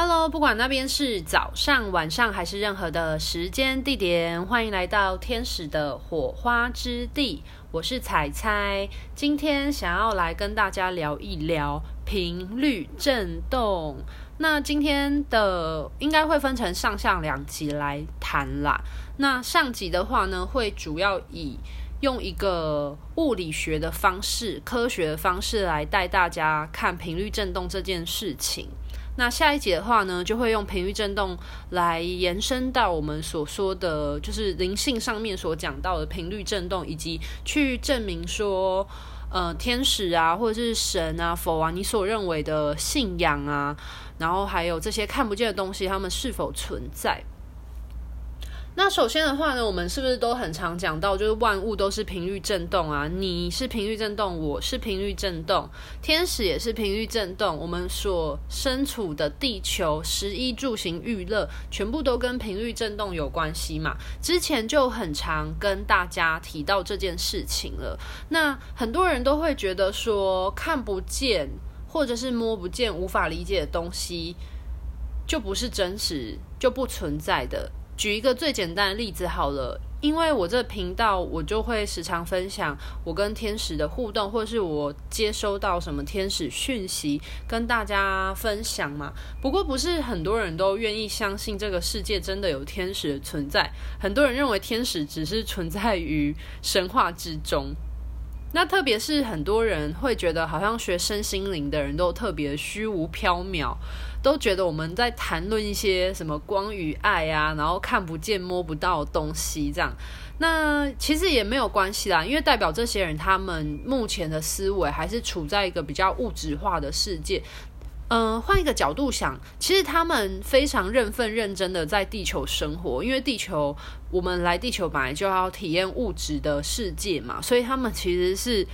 Hello，不管那边是早上、晚上还是任何的时间地点，欢迎来到天使的火花之地。我是彩彩，今天想要来跟大家聊一聊频率振动。那今天的应该会分成上下两集来谈啦。那上集的话呢，会主要以用一个物理学的方式、科学的方式来带大家看频率振动这件事情。那下一节的话呢，就会用频率振动来延伸到我们所说的，就是灵性上面所讲到的频率振动，以及去证明说，呃，天使啊，或者是神啊、佛啊，你所认为的信仰啊，然后还有这些看不见的东西，它们是否存在？那首先的话呢，我们是不是都很常讲到，就是万物都是频率振动啊？你是频率振动，我是频率振动，天使也是频率振动。我们所身处的地球，食衣住行娱乐，全部都跟频率振动有关系嘛？之前就很常跟大家提到这件事情了。那很多人都会觉得说，看不见或者是摸不见、无法理解的东西，就不是真实，就不存在的。举一个最简单的例子好了，因为我这频道我就会时常分享我跟天使的互动，或是我接收到什么天使讯息跟大家分享嘛。不过不是很多人都愿意相信这个世界真的有天使的存在，很多人认为天使只是存在于神话之中。那特别是很多人会觉得，好像学身心灵的人都特别虚无缥缈，都觉得我们在谈论一些什么光与爱啊，然后看不见摸不到的东西这样。那其实也没有关系啦，因为代表这些人他们目前的思维还是处在一个比较物质化的世界。嗯，换一个角度想，其实他们非常认份认真的在地球生活，因为地球，我们来地球本来就要体验物质的世界嘛，所以他们其实是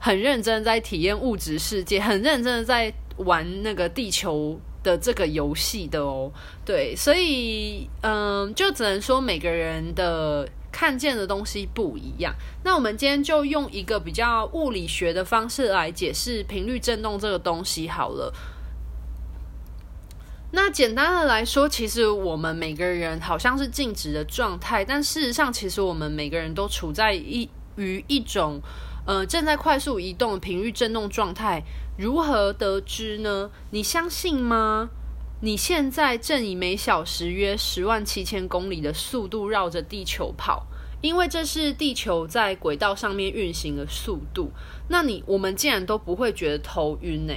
很认真在体验物质世界，很认真的在玩那个地球的这个游戏的哦。对，所以嗯，就只能说每个人的看见的东西不一样。那我们今天就用一个比较物理学的方式来解释频率振动这个东西好了。那简单的来说，其实我们每个人好像是静止的状态，但事实上，其实我们每个人都处在一于一种呃正在快速移动频率振动状态。如何得知呢？你相信吗？你现在正以每小时约十万七千公里的速度绕着地球跑，因为这是地球在轨道上面运行的速度。那你我们竟然都不会觉得头晕呢？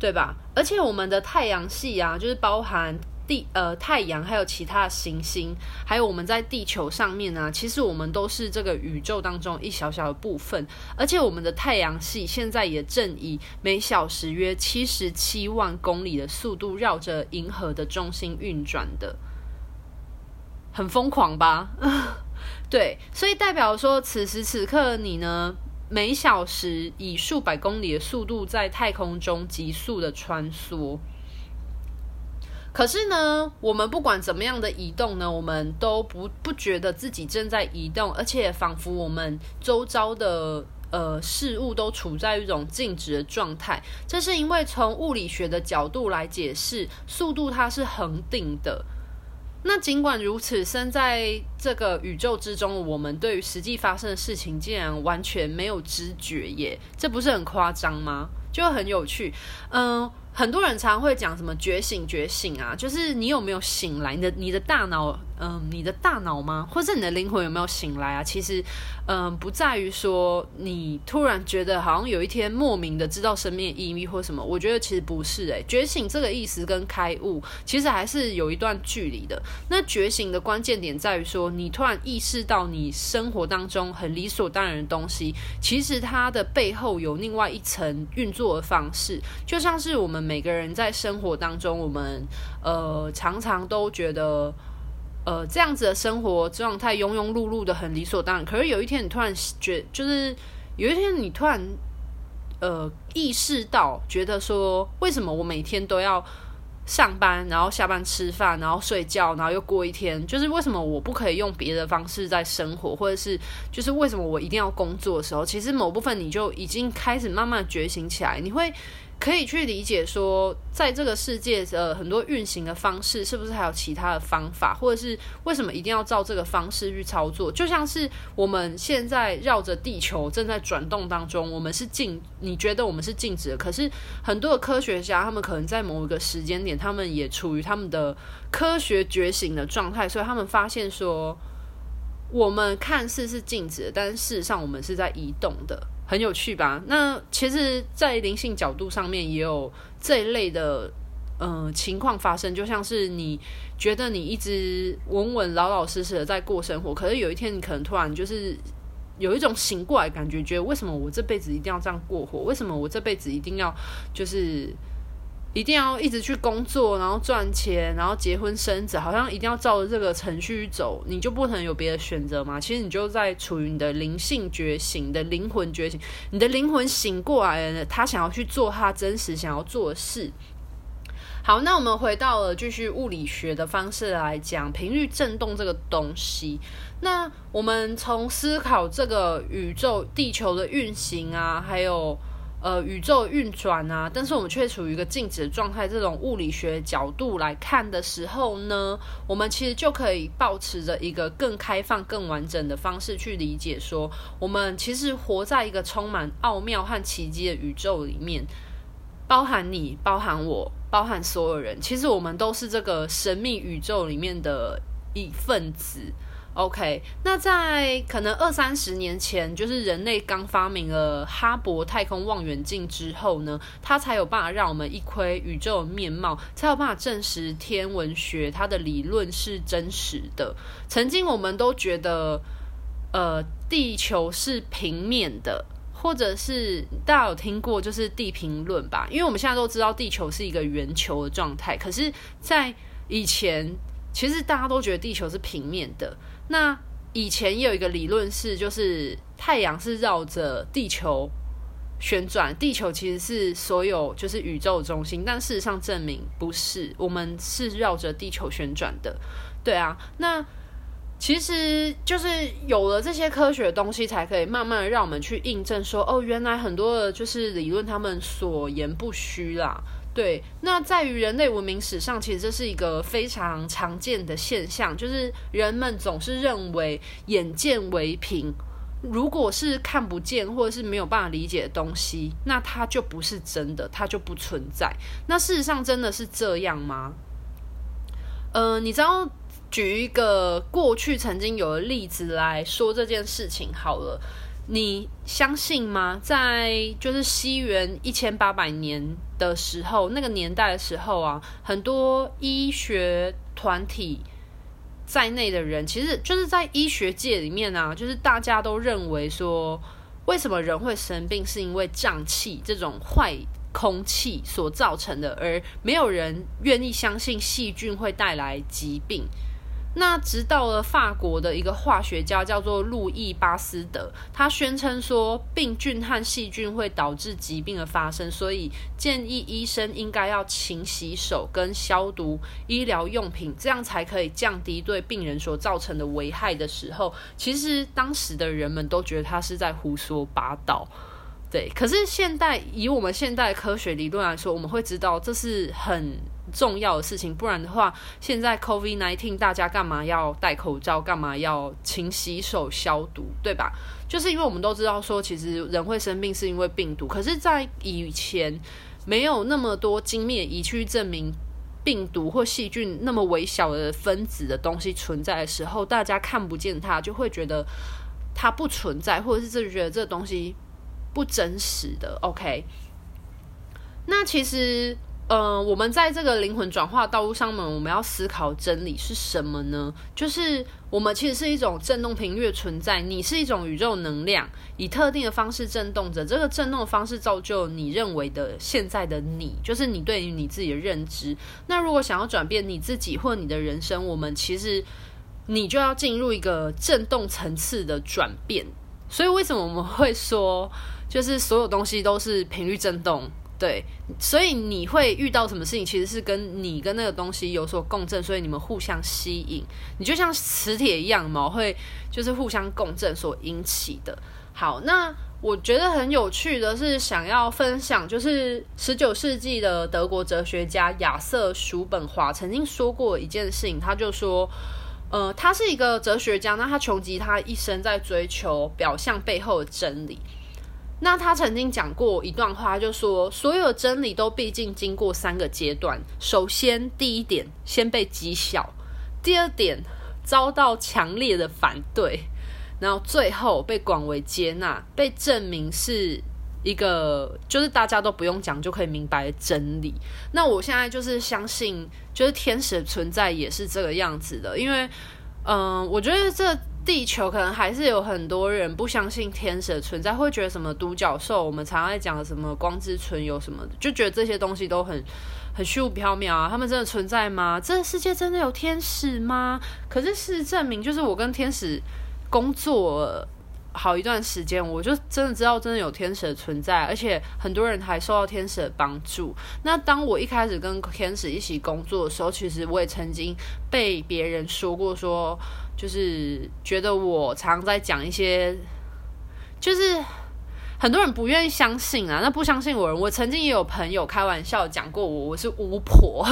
对吧？而且我们的太阳系啊，就是包含地呃太阳，还有其他行星，还有我们在地球上面啊，其实我们都是这个宇宙当中一小小的部分。而且我们的太阳系现在也正以每小时约七十七万公里的速度绕着银河的中心运转的，很疯狂吧？对，所以代表说，此时此刻你呢，每小时以数百公里的速度在太空中急速的穿梭，可是呢，我们不管怎么样的移动呢，我们都不不觉得自己正在移动，而且仿佛我们周遭的呃事物都处在一种静止的状态。这是因为从物理学的角度来解释，速度它是恒定的。那尽管如此，身在这个宇宙之中，我们对于实际发生的事情竟然完全没有知觉耶，这不是很夸张吗？就很有趣，嗯。很多人常会讲什么觉醒觉醒啊，就是你有没有醒来？你的你的大脑，嗯，你的大脑吗？或者你的灵魂有没有醒来啊？其实，嗯，不在于说你突然觉得好像有一天莫名的知道生命意义或什么。我觉得其实不是诶、觉醒这个意思跟开悟其实还是有一段距离的。那觉醒的关键点在于说，你突然意识到你生活当中很理所当然的东西，其实它的背后有另外一层运作的方式，就像是我们。每个人在生活当中，我们呃常常都觉得呃这样子的生活状态庸庸碌碌的很理所当然。可是有一天你突然觉，就是有一天你突然呃意识到，觉得说为什么我每天都要上班，然后下班吃饭，然后睡觉，然后又过一天，就是为什么我不可以用别的方式在生活，或者是就是为什么我一定要工作的时候，其实某部分你就已经开始慢慢觉醒起来，你会。可以去理解说，在这个世界的很多运行的方式，是不是还有其他的方法，或者是为什么一定要照这个方式去操作？就像是我们现在绕着地球正在转动当中，我们是静，你觉得我们是静止的，可是很多的科学家，他们可能在某一个时间点，他们也处于他们的科学觉醒的状态，所以他们发现说，我们看似是静止的，但事实上我们是在移动的。很有趣吧？那其实，在灵性角度上面也有这一类的，嗯、呃，情况发生。就像是你觉得你一直稳稳老老实实的在过生活，可是有一天你可能突然就是有一种醒过来感觉，觉得为什么我这辈子一定要这样过活？为什么我这辈子一定要就是？一定要一直去工作，然后赚钱，然后结婚生子，好像一定要照着这个程序走，你就不能有别的选择吗？其实你就在处于你的灵性觉醒，你的灵魂觉醒，你的灵魂醒过来了，他想要去做他真实想要做的事。好，那我们回到了继续物理学的方式来讲频率振动这个东西。那我们从思考这个宇宙、地球的运行啊，还有。呃，宇宙运转啊，但是我们却处于一个静止的状态。这种物理学角度来看的时候呢，我们其实就可以保持着一个更开放、更完整的方式去理解说，我们其实活在一个充满奥妙和奇迹的宇宙里面，包含你，包含我，包含所有人。其实我们都是这个神秘宇宙里面的一份子。OK，那在可能二三十年前，就是人类刚发明了哈勃太空望远镜之后呢，它才有办法让我们一窥宇宙的面貌，才有办法证实天文学它的理论是真实的。曾经我们都觉得，呃，地球是平面的，或者是大家有听过就是地平论吧？因为我们现在都知道地球是一个圆球的状态，可是，在以前，其实大家都觉得地球是平面的。那以前也有一个理论是，就是太阳是绕着地球旋转，地球其实是所有就是宇宙中心，但事实上证明不是，我们是绕着地球旋转的。对啊，那其实就是有了这些科学的东西，才可以慢慢的让我们去印证说，哦，原来很多的就是理论，他们所言不虚啦。对，那在于人类文明史上，其实这是一个非常常见的现象，就是人们总是认为眼见为凭，如果是看不见或者是没有办法理解的东西，那它就不是真的，它就不存在。那事实上真的是这样吗？呃，你知道，举一个过去曾经有的例子来说这件事情好了。你相信吗？在就是西元一千八百年的时候，那个年代的时候啊，很多医学团体在内的人，其实就是在医学界里面啊，就是大家都认为说，为什么人会生病，是因为瘴气这种坏空气所造成的，而没有人愿意相信细菌会带来疾病。那直到了法国的一个化学家叫做路易巴斯德，他宣称说病菌和细菌会导致疾病的发生，所以建议医生应该要勤洗手跟消毒医疗用品，这样才可以降低对病人所造成的危害的时候，其实当时的人们都觉得他是在胡说八道。对，可是现代以我们现代科学理论来说，我们会知道这是很重要的事情，不然的话，现在 COVID-19 大家干嘛要戴口罩，干嘛要勤洗手消毒，对吧？就是因为我们都知道说，其实人会生病是因为病毒，可是，在以前没有那么多精密仪器证明病毒或细菌那么微小的分子的东西存在的时候，大家看不见它，就会觉得它不存在，或者是就觉得这东西。不真实的，OK。那其实，嗯、呃，我们在这个灵魂转化道路上面，我们要思考真理是什么呢？就是我们其实是一种振动频率存在，你是一种宇宙能量，以特定的方式振动着。这个振动的方式造就你认为的现在的你，就是你对于你自己的认知。那如果想要转变你自己或你的人生，我们其实你就要进入一个振动层次的转变。所以，为什么我们会说？就是所有东西都是频率振动，对，所以你会遇到什么事情，其实是跟你跟那个东西有所共振，所以你们互相吸引，你就像磁铁一样嘛，会就是互相共振所引起的。好，那我觉得很有趣的是，想要分享，就是十九世纪的德国哲学家亚瑟·叔本华曾经说过一件事情，他就说，呃，他是一个哲学家，那他穷极他一生在追求表象背后的真理。那他曾经讲过一段话，就说所有真理都毕竟经过三个阶段。首先，第一点，先被讥笑；第二点，遭到强烈的反对；然后最后被广为接纳，被证明是一个就是大家都不用讲就可以明白的真理。那我现在就是相信，就是天使的存在也是这个样子的，因为，嗯、我觉得这。地球可能还是有很多人不相信天使的存在，会觉得什么独角兽，我们常常在讲什么光之存有什么的，就觉得这些东西都很很虚无缥缈啊。他们真的存在吗？这个世界真的有天使吗？可是事实证明，就是我跟天使工作好一段时间，我就真的知道真的有天使的存在，而且很多人还受到天使的帮助。那当我一开始跟天使一起工作的时候，其实我也曾经被别人说过说。就是觉得我常常在讲一些，就是很多人不愿意相信啊。那不相信我人，我曾经也有朋友开玩笑讲过我，我是巫婆。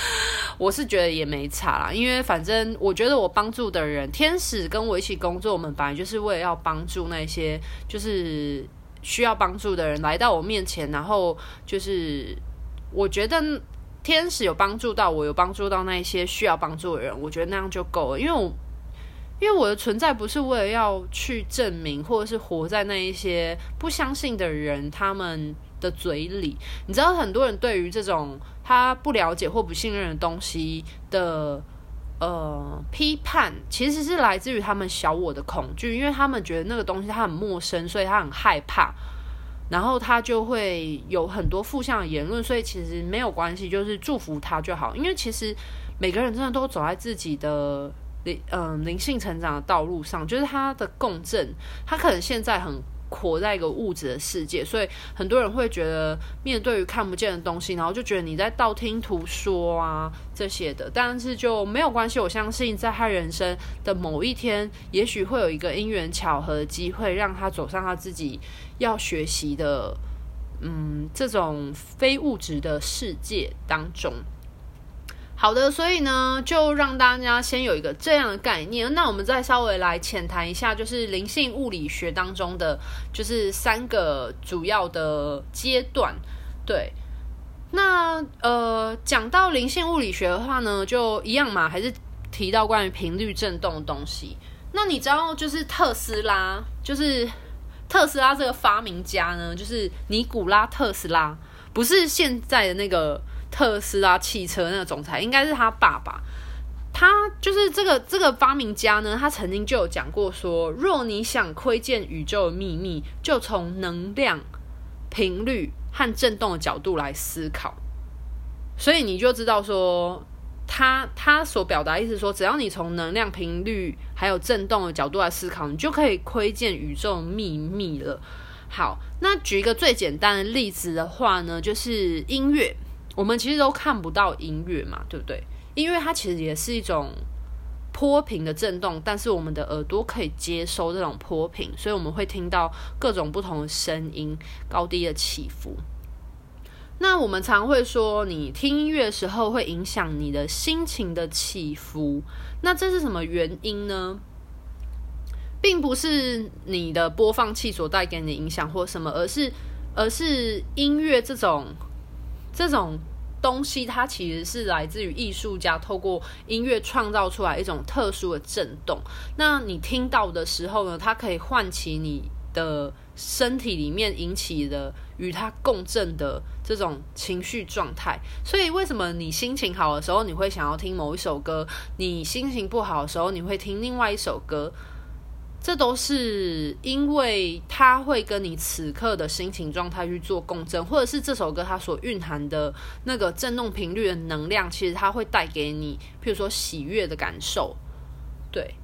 我是觉得也没差啦，因为反正我觉得我帮助的人，天使跟我一起工作，我们本来就是为了要帮助那些就是需要帮助的人来到我面前，然后就是我觉得天使有帮助到我，有帮助到那些需要帮助的人，我觉得那样就够了，因为我。因为我的存在不是为了要去证明，或者是活在那一些不相信的人他们的嘴里。你知道，很多人对于这种他不了解或不信任的东西的呃批判，其实是来自于他们小我的恐惧，因为他们觉得那个东西他很陌生，所以他很害怕，然后他就会有很多负向的言论。所以其实没有关系，就是祝福他就好。因为其实每个人真的都走在自己的。灵嗯，灵性成长的道路上，就是他的共振，他可能现在很活在一个物质的世界，所以很多人会觉得面对于看不见的东西，然后就觉得你在道听途说啊这些的，但是就没有关系。我相信在他人生的某一天，也许会有一个因缘巧合的机会，让他走上他自己要学习的，嗯，这种非物质的世界当中。好的，所以呢，就让大家先有一个这样的概念。那我们再稍微来浅谈一下，就是灵性物理学当中的，就是三个主要的阶段。对，那呃，讲到灵性物理学的话呢，就一样嘛，还是提到关于频率振动的东西。那你知道，就是特斯拉，就是特斯拉这个发明家呢，就是尼古拉特斯拉，不是现在的那个。特斯拉汽车那个总裁应该是他爸爸，他就是这个这个发明家呢。他曾经就有讲过说，若你想窥见宇宙的秘密，就从能量、频率和振动的角度来思考。所以你就知道说，他他所表达意思说，只要你从能量、频率还有振动的角度来思考，你就可以窥见宇宙的秘密了。好，那举一个最简单的例子的话呢，就是音乐。我们其实都看不到音乐嘛，对不对？音乐它其实也是一种波频的震动，但是我们的耳朵可以接收这种波频，所以我们会听到各种不同的声音，高低的起伏。那我们常会说，你听音乐的时候会影响你的心情的起伏。那这是什么原因呢？并不是你的播放器所带给你的影响或什么，而是而是音乐这种这种。东西它其实是来自于艺术家透过音乐创造出来一种特殊的震动。那你听到的时候呢，它可以唤起你的身体里面引起的与它共振的这种情绪状态。所以为什么你心情好的时候你会想要听某一首歌，你心情不好的时候你会听另外一首歌？这都是因为它会跟你此刻的心情状态去做共振，或者是这首歌它所蕴含的那个振动频率的能量，其实它会带给你，譬如说喜悦的感受。对，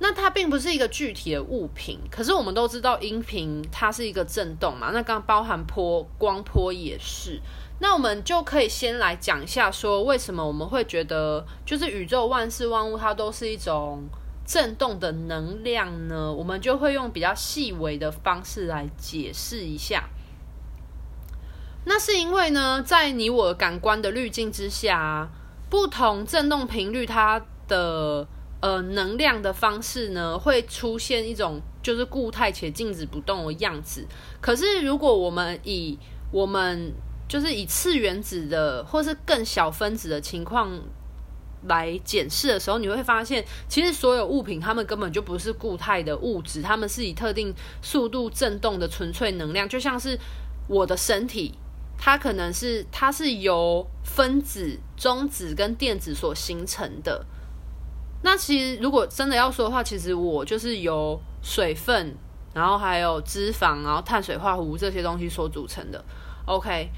那它并不是一个具体的物品，可是我们都知道音频它是一个振动嘛，那刚包含波光波也是。那我们就可以先来讲一下，说为什么我们会觉得，就是宇宙万事万物它都是一种。震动的能量呢？我们就会用比较细微的方式来解释一下。那是因为呢，在你我感官的滤镜之下，不同震动频率它的呃能量的方式呢，会出现一种就是固态且静止不动的样子。可是如果我们以我们就是以次原子的或是更小分子的情况。来检视的时候，你会发现，其实所有物品它们根本就不是固态的物质，它们是以特定速度震动的纯粹能量，就像是我的身体，它可能是它是由分子、中子跟电子所形成的。那其实如果真的要说的话，其实我就是由水分，然后还有脂肪，然后碳水化合物这些东西所组成的。OK，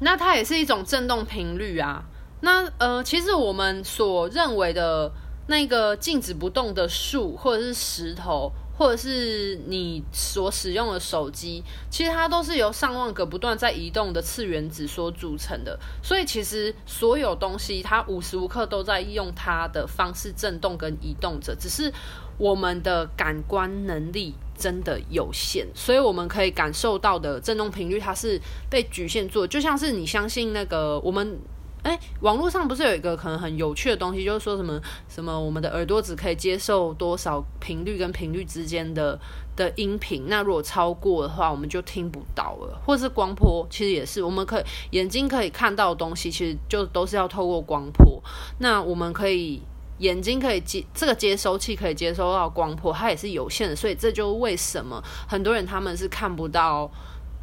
那它也是一种震动频率啊。那呃，其实我们所认为的那个静止不动的树，或者是石头，或者是你所使用的手机，其实它都是由上万个不断在移动的次原子所组成的。所以其实所有东西，它无时无刻都在用它的方式震动跟移动着，只是我们的感官能力真的有限，所以我们可以感受到的震动频率，它是被局限住，就像是你相信那个我们。哎，网络上不是有一个可能很有趣的东西，就是说什么什么我们的耳朵只可以接受多少频率跟频率之间的的音频，那如果超过的话，我们就听不到了。或是光波，其实也是，我们可以眼睛可以看到的东西，其实就都是要透过光波。那我们可以眼睛可以接这个接收器可以接收到光波，它也是有限的，所以这就为什么很多人他们是看不到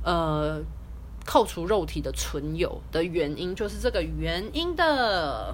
呃。扣除肉体的存有的原因，就是这个原因的，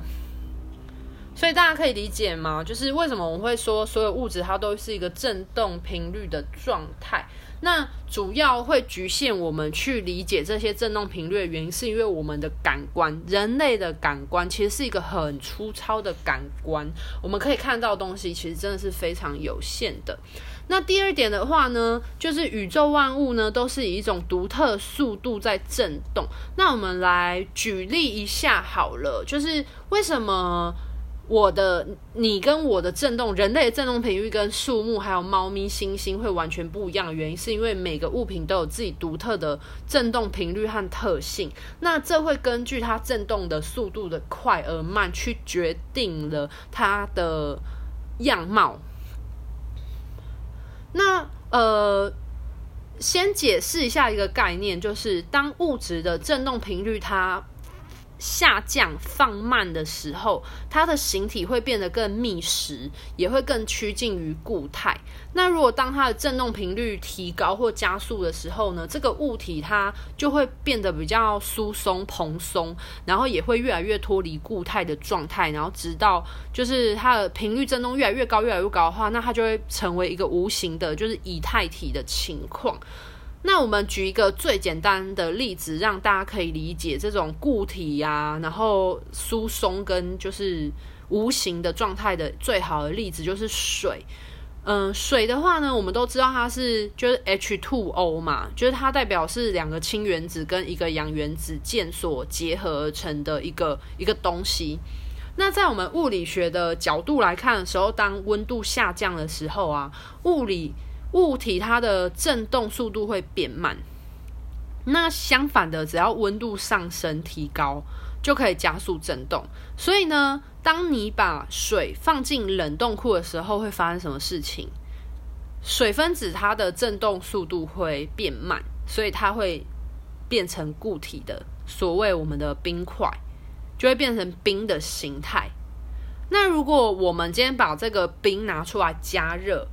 所以大家可以理解吗？就是为什么我们会说所有物质它都是一个振动频率的状态？那主要会局限我们去理解这些振动频率的原因，是因为我们的感官，人类的感官其实是一个很粗糙的感官，我们可以看到东西其实真的是非常有限的。那第二点的话呢，就是宇宙万物呢都是以一种独特速度在震动。那我们来举例一下好了，就是为什么？我的你跟我的震动，人类的震动频率跟树木还有猫咪、猩猩会完全不一样原因，是因为每个物品都有自己独特的震动频率和特性。那这会根据它震动的速度的快而慢，去决定了它的样貌。那呃，先解释一下一个概念，就是当物质的振动频率它。下降放慢的时候，它的形体会变得更密实，也会更趋近于固态。那如果当它的振动频率提高或加速的时候呢，这个物体它就会变得比较疏松蓬松，然后也会越来越脱离固态的状态，然后直到就是它的频率振动越来越高、越来越高的话，那它就会成为一个无形的，就是以太体的情况。那我们举一个最简单的例子，让大家可以理解这种固体呀、然后疏松跟就是无形的状态的最好的例子就是水。嗯，水的话呢，我们都知道它是就是 H2O 嘛，就是它代表是两个氢原子跟一个氧原子键所结合而成的一个一个东西。那在我们物理学的角度来看的时候，当温度下降的时候啊，物理。物体它的振动速度会变慢，那相反的，只要温度上升提高，就可以加速振动。所以呢，当你把水放进冷冻库的时候，会发生什么事情？水分子它的振动速度会变慢，所以它会变成固体的，所谓我们的冰块，就会变成冰的形态。那如果我们今天把这个冰拿出来加热，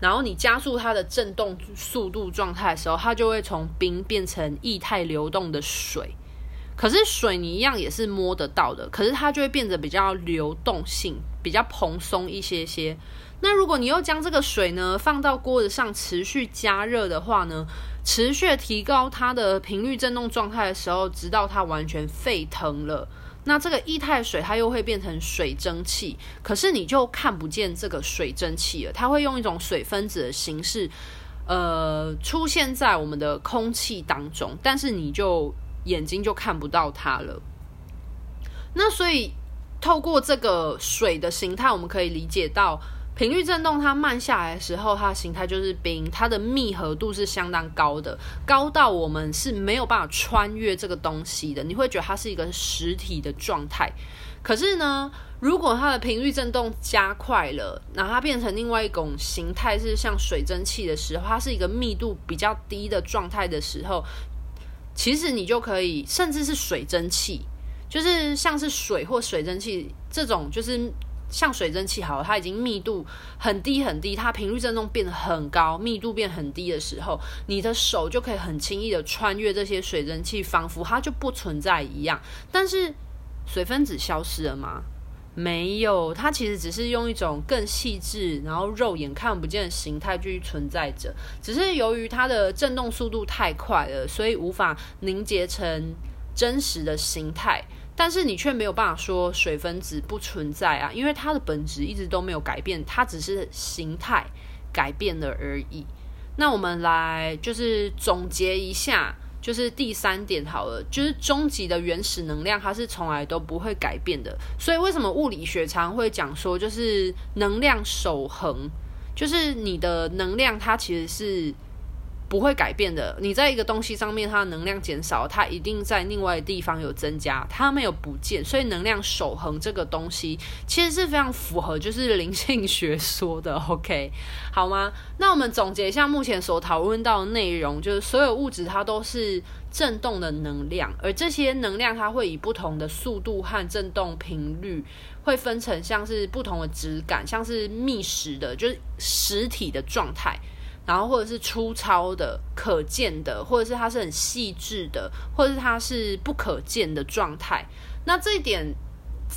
然后你加速它的振动速度状态的时候，它就会从冰变成液态流动的水。可是水你一样也是摸得到的，可是它就会变得比较流动性，比较蓬松一些些。那如果你又将这个水呢放到锅子上持续加热的话呢，持续提高它的频率振动状态的时候，直到它完全沸腾了。那这个液态水它又会变成水蒸气，可是你就看不见这个水蒸气了，它会用一种水分子的形式，呃，出现在我们的空气当中，但是你就眼睛就看不到它了。那所以透过这个水的形态，我们可以理解到。频率振动它慢下来的时候，它的形态就是冰，它的密合度是相当高的，高到我们是没有办法穿越这个东西的。你会觉得它是一个实体的状态。可是呢，如果它的频率振动加快了，那它变成另外一种形态，是像水蒸气的时候，它是一个密度比较低的状态的时候，其实你就可以，甚至是水蒸气，就是像是水或水蒸气这种，就是。像水蒸气好了，它已经密度很低很低，它频率振动变得很高，密度变很低的时候，你的手就可以很轻易的穿越这些水蒸气，仿佛它就不存在一样。但是水分子消失了吗？没有，它其实只是用一种更细致，然后肉眼看不见的形态继续存在着。只是由于它的振动速度太快了，所以无法凝结成真实的形态。但是你却没有办法说水分子不存在啊，因为它的本质一直都没有改变，它只是形态改变了而已。那我们来就是总结一下，就是第三点好了，就是终极的原始能量它是从来都不会改变的。所以为什么物理学常会讲说，就是能量守恒，就是你的能量它其实是。不会改变的。你在一个东西上面，它的能量减少，它一定在另外的地方有增加，它没有不见。所以能量守恒这个东西，其实是非常符合就是灵性学说的。OK，好吗？那我们总结一下目前所讨论到的内容，就是所有物质它都是振动的能量，而这些能量它会以不同的速度和振动频率，会分成像是不同的质感，像是密实的，就是实体的状态。然后，或者是粗糙的、可见的，或者是它是很细致的，或者是它是不可见的状态。那这一点。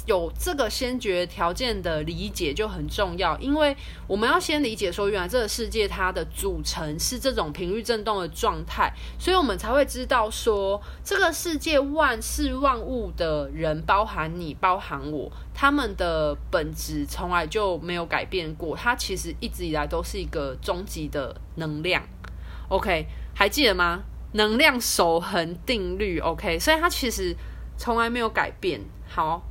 有这个先决条件的理解就很重要，因为我们要先理解说，原来这个世界它的组成是这种频率振动的状态，所以我们才会知道说，这个世界万事万物的人，包含你，包含我，他们的本质从来就没有改变过，它其实一直以来都是一个终极的能量。OK，还记得吗？能量守恒定律。OK，所以它其实从来没有改变。好。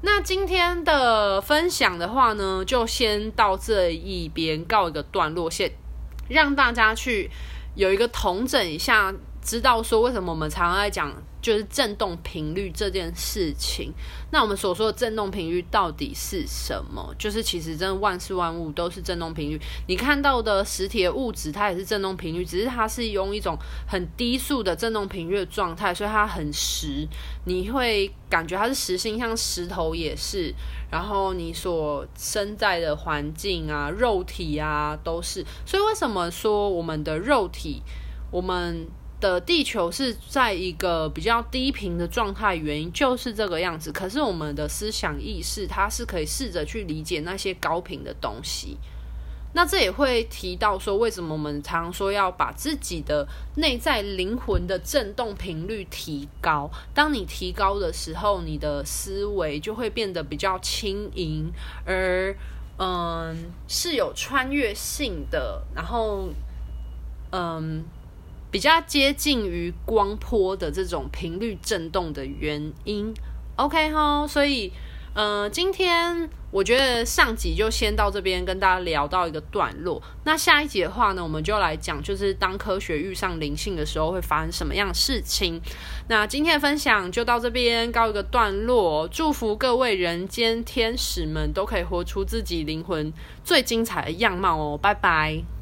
那今天的分享的话呢，就先到这一边告一个段落，先让大家去有一个统整一下，知道说为什么我们常常在讲。就是振动频率这件事情，那我们所说的振动频率到底是什么？就是其实真的万事万物都是振动频率。你看到的实体的物质，它也是振动频率，只是它是用一种很低速的振动频率的状态，所以它很实，你会感觉它是实心，像石头也是。然后你所身在的环境啊，肉体啊，都是。所以为什么说我们的肉体，我们的地球是在一个比较低频的状态，原因就是这个样子。可是我们的思想意识，它是可以试着去理解那些高频的东西。那这也会提到说，为什么我们常说要把自己的内在灵魂的振动频率提高？当你提高的时候，你的思维就会变得比较轻盈，而嗯是有穿越性的，然后嗯。比较接近于光波的这种频率振动的原因，OK 哈，所以，呃，今天我觉得上集就先到这边跟大家聊到一个段落。那下一集的话呢，我们就来讲，就是当科学遇上灵性的时候会发生什么样的事情。那今天的分享就到这边告一个段落，祝福各位人间天使们都可以活出自己灵魂最精彩的样貌哦，拜拜。